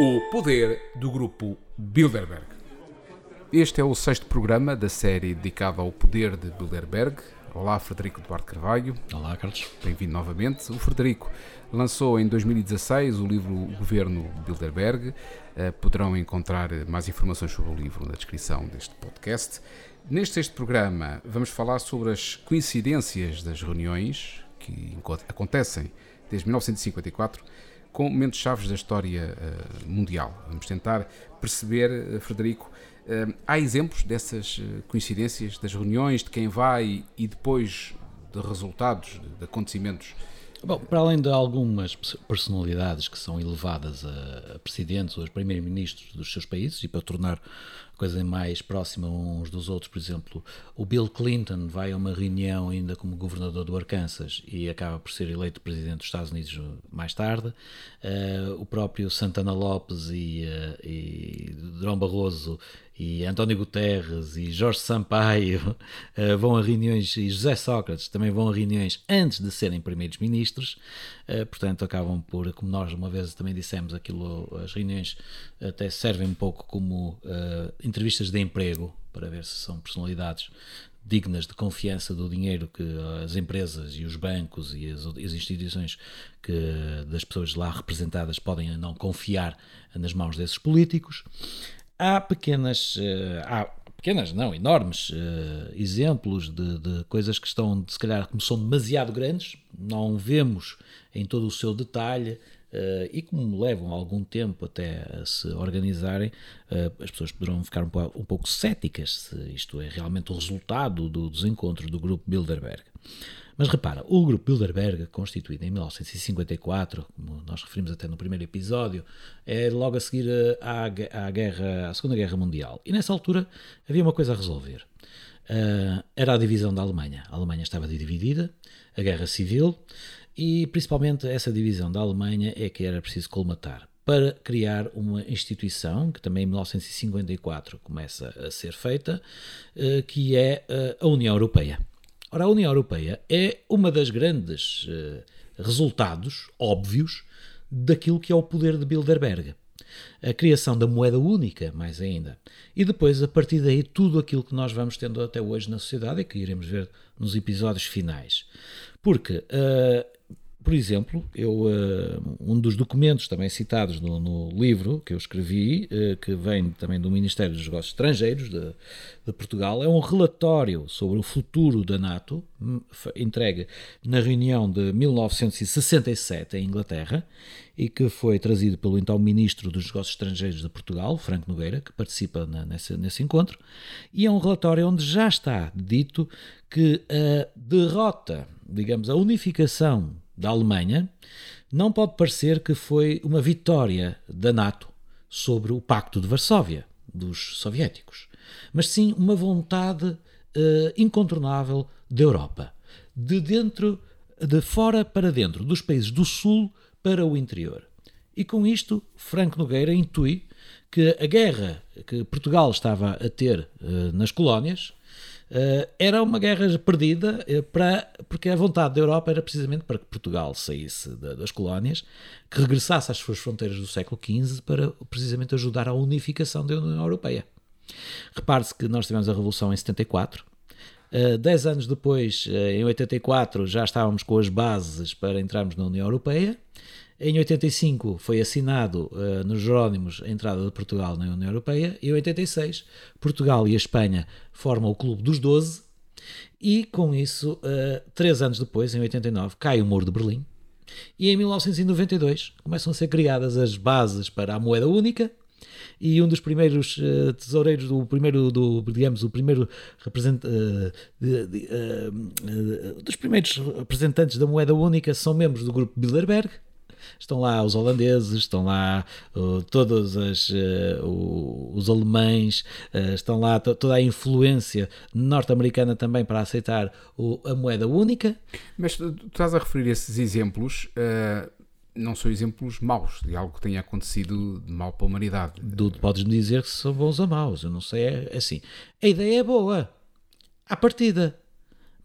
O poder do grupo Bilderberg. Este é o sexto programa da série dedicada ao poder de Bilderberg. Olá, Frederico Duarte Carvalho. Olá, Carlos. Bem-vindo novamente. O Frederico lançou em 2016 o livro O Governo Bilderberg. Uh, poderão encontrar mais informações sobre o livro na descrição deste podcast. Neste sexto programa, vamos falar sobre as coincidências das reuniões que acontecem desde 1954 com momentos chaves da história uh, mundial. Vamos tentar perceber, uh, Frederico, uh, há exemplos dessas coincidências, das reuniões, de quem vai e depois de resultados, de acontecimentos Bom, para além de algumas personalidades que são elevadas a presidentes ou a primeiros-ministros dos seus países e para tornar coisa mais próxima uns dos outros. Por exemplo, o Bill Clinton vai a uma reunião ainda como governador do Arkansas e acaba por ser eleito presidente dos Estados Unidos mais tarde. Uh, o próprio Santana Lopes e, uh, e Drão Barroso e António Guterres e Jorge Sampaio uh, vão a reuniões, e José Sócrates também vão a reuniões antes de serem primeiros ministros, uh, portanto acabam por, como nós uma vez também dissemos, aquilo, as reuniões até servem um pouco como uh, entrevistas de emprego, para ver se são personalidades dignas de confiança do dinheiro que as empresas e os bancos e as, as, instituições que das pessoas lá representadas podem não confiar nas mãos desses políticos. Há pequenas, uh, há pequenas, não, enormes uh, exemplos de, de, coisas que estão, se calhar, como são demasiado grandes, não vemos em todo o seu detalhe, Uh, e como levam algum tempo até a se organizarem, uh, as pessoas poderão ficar um, um, pouco céticas se isto é realmente o resultado do desencontro do grupo Bilderberg. Mas repara, o grupo Bilderberg, constituído em 1954, como nós referimos até no primeiro episódio, é logo a seguir à, à, guerra, à Segunda Guerra Mundial. E nessa altura havia uma coisa a resolver. Uh, era a divisão da Alemanha. A Alemanha estava dividida, a guerra civil, e principalmente essa divisão da Alemanha é que era preciso colmatar para criar uma instituição, que também em 1954 começa a ser feita, uh, que é uh, a União Europeia. Ora, a União Europeia é uma das grandes uh, resultados óbvios daquilo que é o poder de Bilderberg. A criação da moeda única, mais ainda. E depois, a partir daí, tudo aquilo que nós vamos tendo até hoje na sociedade e que iremos ver nos episódios finais. Porque por exemplo, eu, uh, um dos documentos também citados no, no livro que eu escrevi, uh, que vem também do Ministério dos Negócios Estrangeiros de, de, Portugal, é um relatório sobre o futuro da NATO, hum, entregue na reunião de 1967 em Inglaterra, e que foi trazido pelo então Ministro dos Negócios Estrangeiros de Portugal, Franco Nogueira, que participa na, nesse, nesse encontro, e é um relatório onde já está dito que a derrota, digamos, a unificação da Alemanha, não pode parecer que foi uma vitória da NATO sobre o Pacto de Varsóvia, dos soviéticos, mas sim uma vontade uh, incontornável da Europa, de dentro, de fora para dentro, dos países do Sul para o interior. E com isto, Franco Nogueira intui que a guerra que Portugal estava a ter uh, nas colónias era uma guerra perdida uh, para, porque a vontade da Europa era precisamente para que Portugal saísse da, das colónias, que regressasse às suas fronteiras do século XV para precisamente ajudar à unificação da União Europeia. Repare-se que nós tivemos a Revolução em 74. Uh, dez anos depois, uh, em 84, já estávamos com as bases para entrarmos na União Europeia. Em 85 foi assinado uh, nos Jerónimos a entrada de Portugal na União Europeia e em 86 Portugal e a Espanha formam o Clube dos Doze e com isso, uh, três anos depois, em 89, cai o Muro de Berlim e em 1992 começam a ser criadas as bases para a moeda única e um dos primeiros uh, tesoureiros do primeiro do digamos o primeiro representante uh, uh, dos primeiros representantes da moeda única são membros do grupo Bilderberg Estão lá os holandeses, estão lá uh, todos as, uh, os alemães, uh, estão lá toda a influência norte-americana também para aceitar o, a moeda única. Mas tu, tu estás a referir esses exemplos uh, não são exemplos maus de algo que tenha acontecido de mal para a humanidade. Podes-me dizer que são bons ou maus, eu não sei, é, é assim. A ideia é boa, à partida,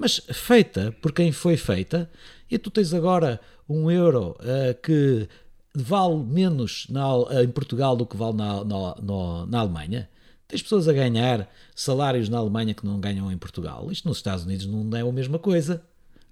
mas feita por quem foi feita, e tu tens agora um euro uh, que vale menos na, em Portugal do que vale na, na, na Alemanha? Tens pessoas a ganhar salários na Alemanha que não ganham em Portugal. Isto nos Estados Unidos não é a mesma coisa.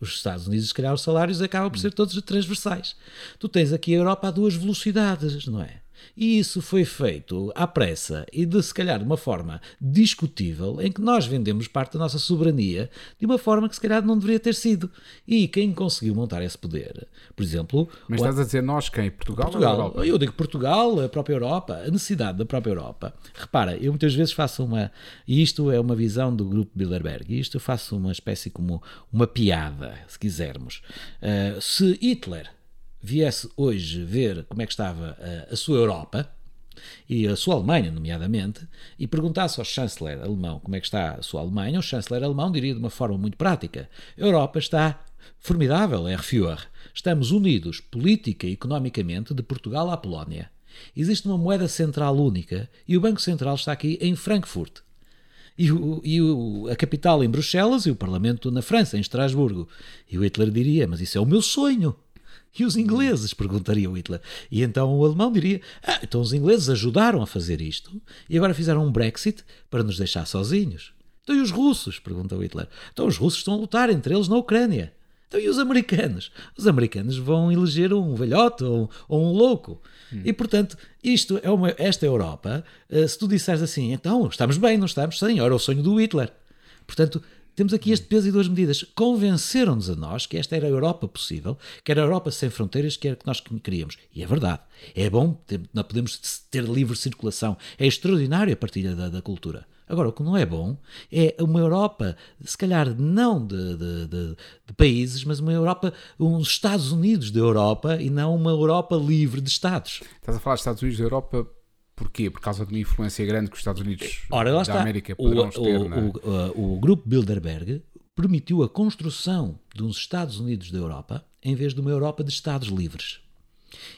Os Estados Unidos, se calhar, os salários acabam por ser todos transversais. Tu tens aqui a Europa a duas velocidades, não é? E isso foi feito à pressa e de se calhar de uma forma discutível, em que nós vendemos parte da nossa soberania de uma forma que se calhar não deveria ter sido. E quem conseguiu montar esse poder, por exemplo. Mas estás a dizer nós quem? Portugal? Portugal. Eu digo Portugal, a própria Europa, a necessidade da própria Europa. Repara, eu muitas vezes faço uma. E isto é uma visão do grupo Bilderberg. E isto eu faço uma espécie como uma piada, se quisermos. Uh, se Hitler viesse hoje ver como é que estava a, a sua Europa, e a sua Alemanha, nomeadamente, e perguntasse ao chanceler alemão como é que está a sua Alemanha, o chanceler alemão diria de uma forma muito prática: a Europa está formidável, é Führer. Estamos unidos política e economicamente de Portugal à Polónia. Existe uma moeda central única e o Banco Central está aqui em Frankfurt. E, o, e o, a capital em Bruxelas e o Parlamento na França, em Estrasburgo. E o Hitler diria: Mas isso é o meu sonho. E os ingleses? perguntaria o Hitler. E então o alemão diria: ah, então os ingleses ajudaram a fazer isto e agora fizeram um Brexit para nos deixar sozinhos. Então e os russos? pergunta o Hitler. Então os russos estão a lutar entre eles na Ucrânia. Então e os americanos? Os americanos vão eleger um velhote ou, ou um louco. Hum. E portanto, isto é uma, esta Europa, eh, se tu disseres assim, então estamos bem, não estamos? Sim, era o sonho do Hitler. Portanto, temos aqui este peso e duas medidas. Convenceram-nos a nós que esta era a Europa possível, que era a Europa sem fronteiras, que era que nós queríamos. E é verdade. É bom, não podemos ter livre circulação. É extraordinária a partilha da, da cultura. Agora, o que não é bom é uma Europa, se calhar não de, de, de, de, países, mas uma Europa, uns Estados Unidos da Europa e não uma Europa livre de Estados. Estás a falar de Estados Unidos da Europa Porquê? Por causa de uma influência grande que os Estados Unidos Ora, da está. América poderão o, ter. O, é? o, o, grupo Bilderberg permitiu a construção de uns Estados Unidos da Europa em vez de uma Europa de Estados livres.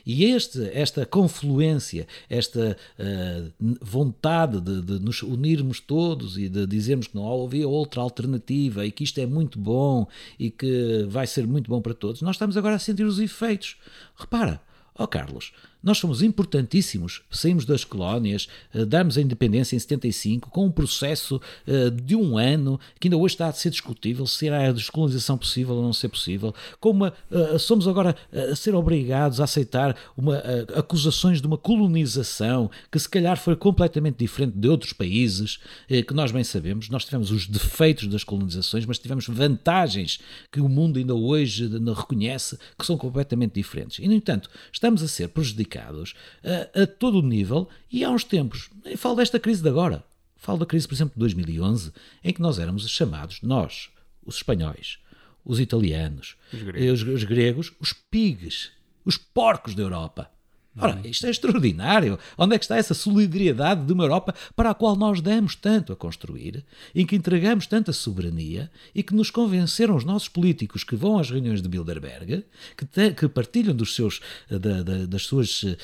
E este, esta confluência, esta uh, vontade de, de, nos unirmos todos e de dizermos que não havia outra alternativa e que isto é muito bom e que vai ser muito bom para todos, nós estamos agora a sentir os efeitos. Repara, ó oh Carlos, nós somos importantíssimos, saímos das colónias, eh, damos a independência em 75, com um processo eh, de um ano que ainda hoje está a ser discutível se será a descolonização possível ou não ser possível. Como eh, somos agora a ser obrigados a aceitar uma, acusações de uma colonização que se calhar foi completamente diferente de outros países, que nós bem sabemos. Nós tivemos os defeitos das colonizações, mas tivemos vantagens que o mundo ainda hoje reconhece que são completamente diferentes. E, no entanto, estamos a ser prejudicados prejudicados a, a todo o nível e há uns tempos, eu falo desta crise de agora, falo da crise, por exemplo, de 2011, em que nós éramos chamados, nós, os espanhóis, os italianos, os gregos, os, os, gregos, os pigs, os porcos da Europa. Ora, isto é extraordinário. Onde é que está essa solidariedade de uma Europa para a qual nós damos tanto a construir, em que entregamos tanta soberania e que nos convenceram os nossos políticos que vão às reuniões de Bilderberg, que, te, que partilham dos seus, da, da, das suas uh,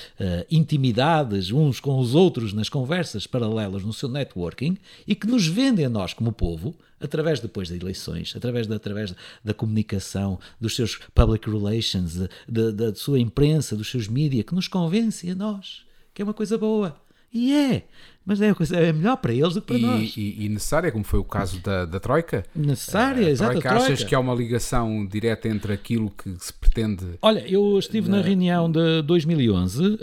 intimidades uns com os outros nas conversas paralelas no seu networking e que nos vendem a nós como povo através depois das eleições, através da, através da comunicação, dos seus public relations, da, da sua imprensa, dos seus mídias, que nos convence a nós que é uma coisa boa. E é mas é, coisa, é melhor para eles do que para e, nós. E, e, necessária, como foi o caso da, da Troika? Necessária, uh, exato. Troika, troika. Achas que há uma ligação direta entre aquilo que se pretende? Olha, eu estive na, na reunião de 2011 uh,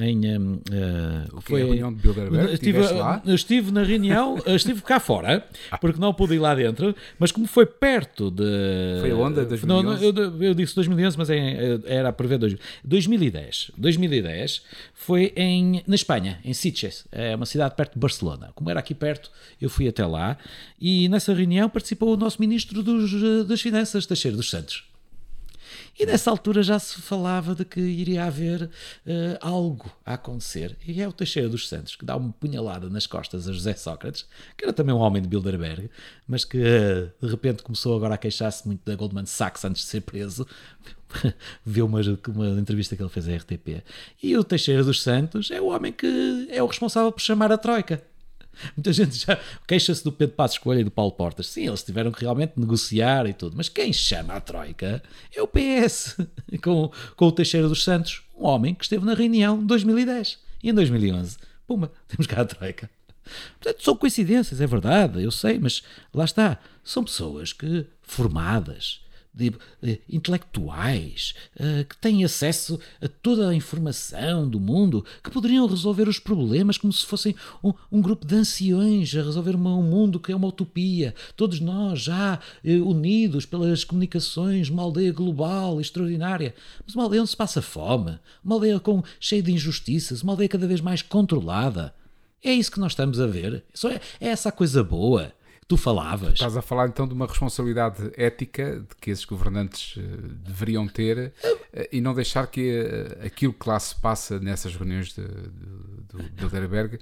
em. Uh, foi a reunião de Bilderberg? Estive, lá? estive na reunião, estive cá fora, porque não pude ir lá dentro, mas como foi perto de. Foi onde? 2011? Não, eu, eu, disse 2011, mas é, era a prever 2010. 2010 foi em, na Espanha, em Sitges. É uma cidade perto de Barcelona. Como era aqui perto, eu fui até lá e nessa reunião participou o nosso ministro dos, eh, das Finanças, Teixeira dos Santos. E nessa altura já se falava de que iria haver uh, algo a acontecer. E é o Teixeira dos Santos que dá uma punhalada nas costas a José Sócrates, que era também um homem de Bilderberg, mas que uh, de repente começou agora a queixar-se muito da Goldman Sachs antes de ser preso. Viu uma, uma entrevista que ele fez à RTP. E o Teixeira dos Santos é o homem que é o responsável por chamar a Troika. Muita gente já queixa-se do Pedro Passos Coelho e do Paulo Portas. Sim, eles tiveram que realmente negociar e tudo. Mas quem chama a Troika é o PS, com, com o Teixeira dos Santos, um homem que esteve na reunião em 2010. E em 2011, puma, temos cá a Troika. Portanto, são coincidências, é verdade, eu sei, mas lá está. São pessoas que, formadas, de, eh, intelectuais uh, que têm acesso a toda a informação do mundo, que poderiam resolver os problemas como se fossem um, um grupo de anciões a resolver uma, um mundo que é uma utopia. Todos nós já uh, unidos pelas comunicações, uma aldeia global extraordinária. Mas uma aldeia onde se passa fome, uma aldeia com, cheia de injustiças, uma aldeia cada vez mais controlada. É isso que nós estamos a ver. É, é essa a coisa boa tu falavas. Estás a falar então de uma responsabilidade ética de que esses governantes uh, deveriam ter uh, e não deixar que uh, aquilo que lá se passa nessas reuniões de, de, de Bilderberg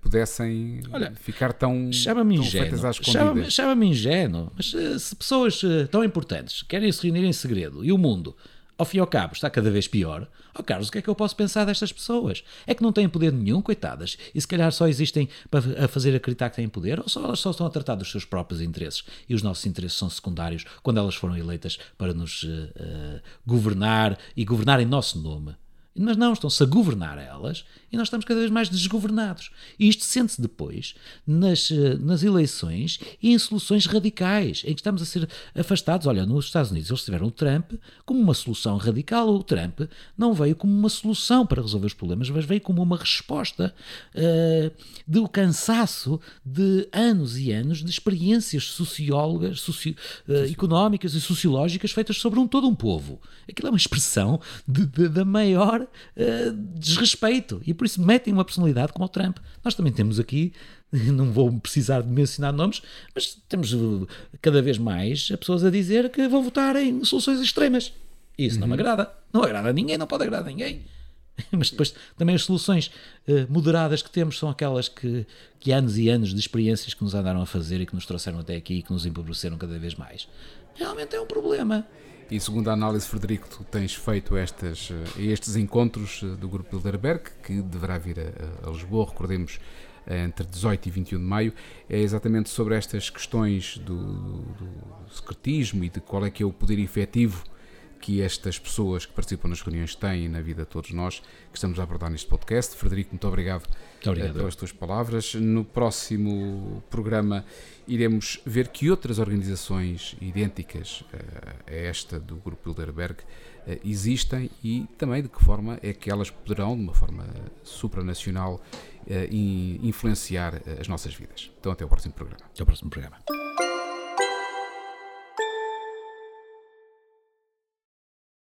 pudessem Olha, ficar tão, tão feitas às escondidas. Chama-me ingênuo, mas se pessoas tão importantes querem se reunir em segredo e o mundo ao fim e ao cabo, está cada vez pior. Oh, Carlos, o que é que eu posso pensar destas pessoas? É que não têm poder nenhum, coitadas, e se calhar só existem para fazer acreditar que têm poder, ou só elas só estão a tratar dos seus próprios interesses e os nossos interesses são secundários quando elas foram eleitas para nos uh, uh, governar e governar em nosso nome. Mas não, estão-se a governar elas e nós estamos cada vez mais desgovernados. E isto sente-se depois nas, eh, nas eleições e em soluções radicais, em que estamos a ser afastados. Olha, nos Estados Unidos eles tiveram o Trump como uma solução radical. O Trump não veio como uma solução para resolver os problemas, mas veio como uma resposta uh, do cansaço de anos e anos de experiências sociólogas, uh, económicas e sociológicas feitas sobre um todo um povo. Aquilo é uma expressão de, de, da maior uh, desrespeito. E por isso metem uma personalidade como o Trump. Nós também temos aqui, não vou precisar de mencionar nomes, mas temos uh, cada vez mais pessoas a dizer que vão votar em soluções extremas. E isso uhum. não me uhum. agrada. Não agrada a ninguém, não pode agradar a ninguém. Mas depois também as soluções uh, moderadas que temos são aquelas que, que anos e anos de experiências que nos andaram a fazer e que nos trouxeram até aqui e que nos empobreceram cada vez mais. Realmente é um problema. E segundo a análise, Frederico, tu tens feito estas, eh, estes encontros eh, do Grupo Bilderberg, que deverá vir a, a Lisboa, recordemos, entre 18 e 21 de maio, é exatamente sobre estas questões do, do, do secretismo e de qual é que é o poder efetivo que estas pessoas que participam nas reuniões têm na vida de todos nós, que estamos a abordar neste podcast. Frederico, muito obrigado, muito obrigado. pelas tuas palavras. No próximo programa iremos ver que outras organizações idênticas a esta do Grupo Bilderberg existem e também de que forma é que elas poderão, de uma forma supranacional, influenciar as nossas vidas. Então, até o próximo programa. Até o próximo programa.